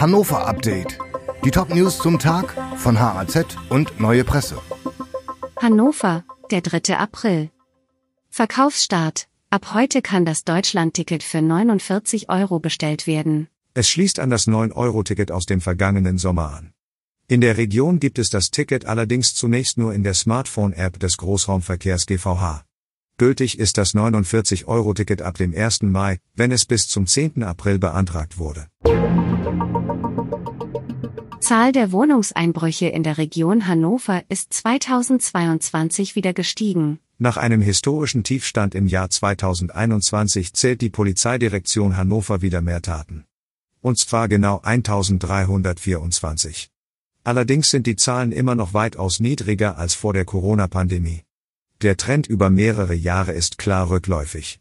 Hannover Update. Die Top-News zum Tag von HAZ und Neue Presse. Hannover, der 3. April. Verkaufsstart. Ab heute kann das Deutschland-Ticket für 49 Euro bestellt werden. Es schließt an das 9-Euro-Ticket aus dem vergangenen Sommer an. In der Region gibt es das Ticket allerdings zunächst nur in der Smartphone-App des Großraumverkehrs GVH. Gültig ist das 49-Euro-Ticket ab dem 1. Mai, wenn es bis zum 10. April beantragt wurde. Zahl der Wohnungseinbrüche in der Region Hannover ist 2022 wieder gestiegen. Nach einem historischen Tiefstand im Jahr 2021 zählt die Polizeidirektion Hannover wieder mehr Taten. Und zwar genau 1324. Allerdings sind die Zahlen immer noch weitaus niedriger als vor der Corona-Pandemie. Der Trend über mehrere Jahre ist klar rückläufig.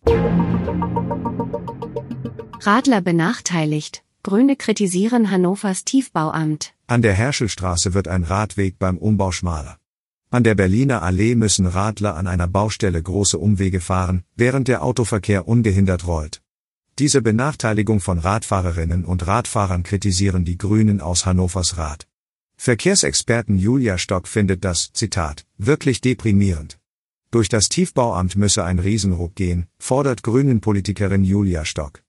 Radler benachteiligt. Grüne kritisieren Hannovers Tiefbauamt. An der Herschelstraße wird ein Radweg beim Umbau schmaler. An der Berliner Allee müssen Radler an einer Baustelle große Umwege fahren, während der Autoverkehr ungehindert rollt. Diese Benachteiligung von Radfahrerinnen und Radfahrern kritisieren die Grünen aus Hannovers Rad. Verkehrsexperten Julia Stock findet das, Zitat, wirklich deprimierend. Durch das Tiefbauamt müsse ein Riesenruck gehen, fordert Grünen-Politikerin Julia Stock.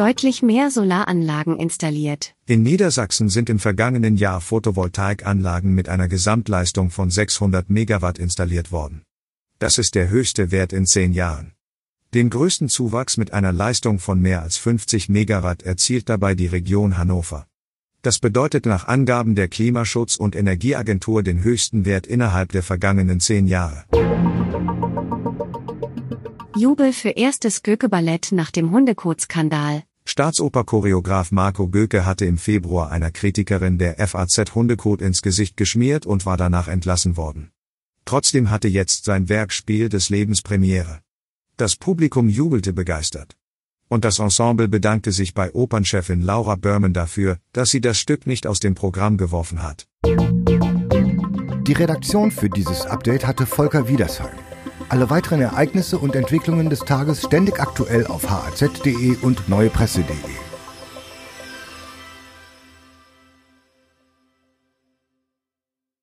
Deutlich mehr Solaranlagen installiert. In Niedersachsen sind im vergangenen Jahr Photovoltaikanlagen mit einer Gesamtleistung von 600 Megawatt installiert worden. Das ist der höchste Wert in zehn Jahren. Den größten Zuwachs mit einer Leistung von mehr als 50 Megawatt erzielt dabei die Region Hannover. Das bedeutet nach Angaben der Klimaschutz- und Energieagentur den höchsten Wert innerhalb der vergangenen zehn Jahre. Jubel für erstes Göke-Ballett nach dem Hundekot-Skandal. Staatsoper-Choreograf Marco Göke hatte im Februar einer Kritikerin der FAZ Hundekot ins Gesicht geschmiert und war danach entlassen worden. Trotzdem hatte jetzt sein Werk Spiel des Lebens Premiere. Das Publikum jubelte begeistert und das Ensemble bedankte sich bei Opernchefin Laura Berman dafür, dass sie das Stück nicht aus dem Programm geworfen hat. Die Redaktion für dieses Update hatte Volker Wiedersheim. Alle weiteren Ereignisse und Entwicklungen des Tages ständig aktuell auf haz.de und neuepresse.de.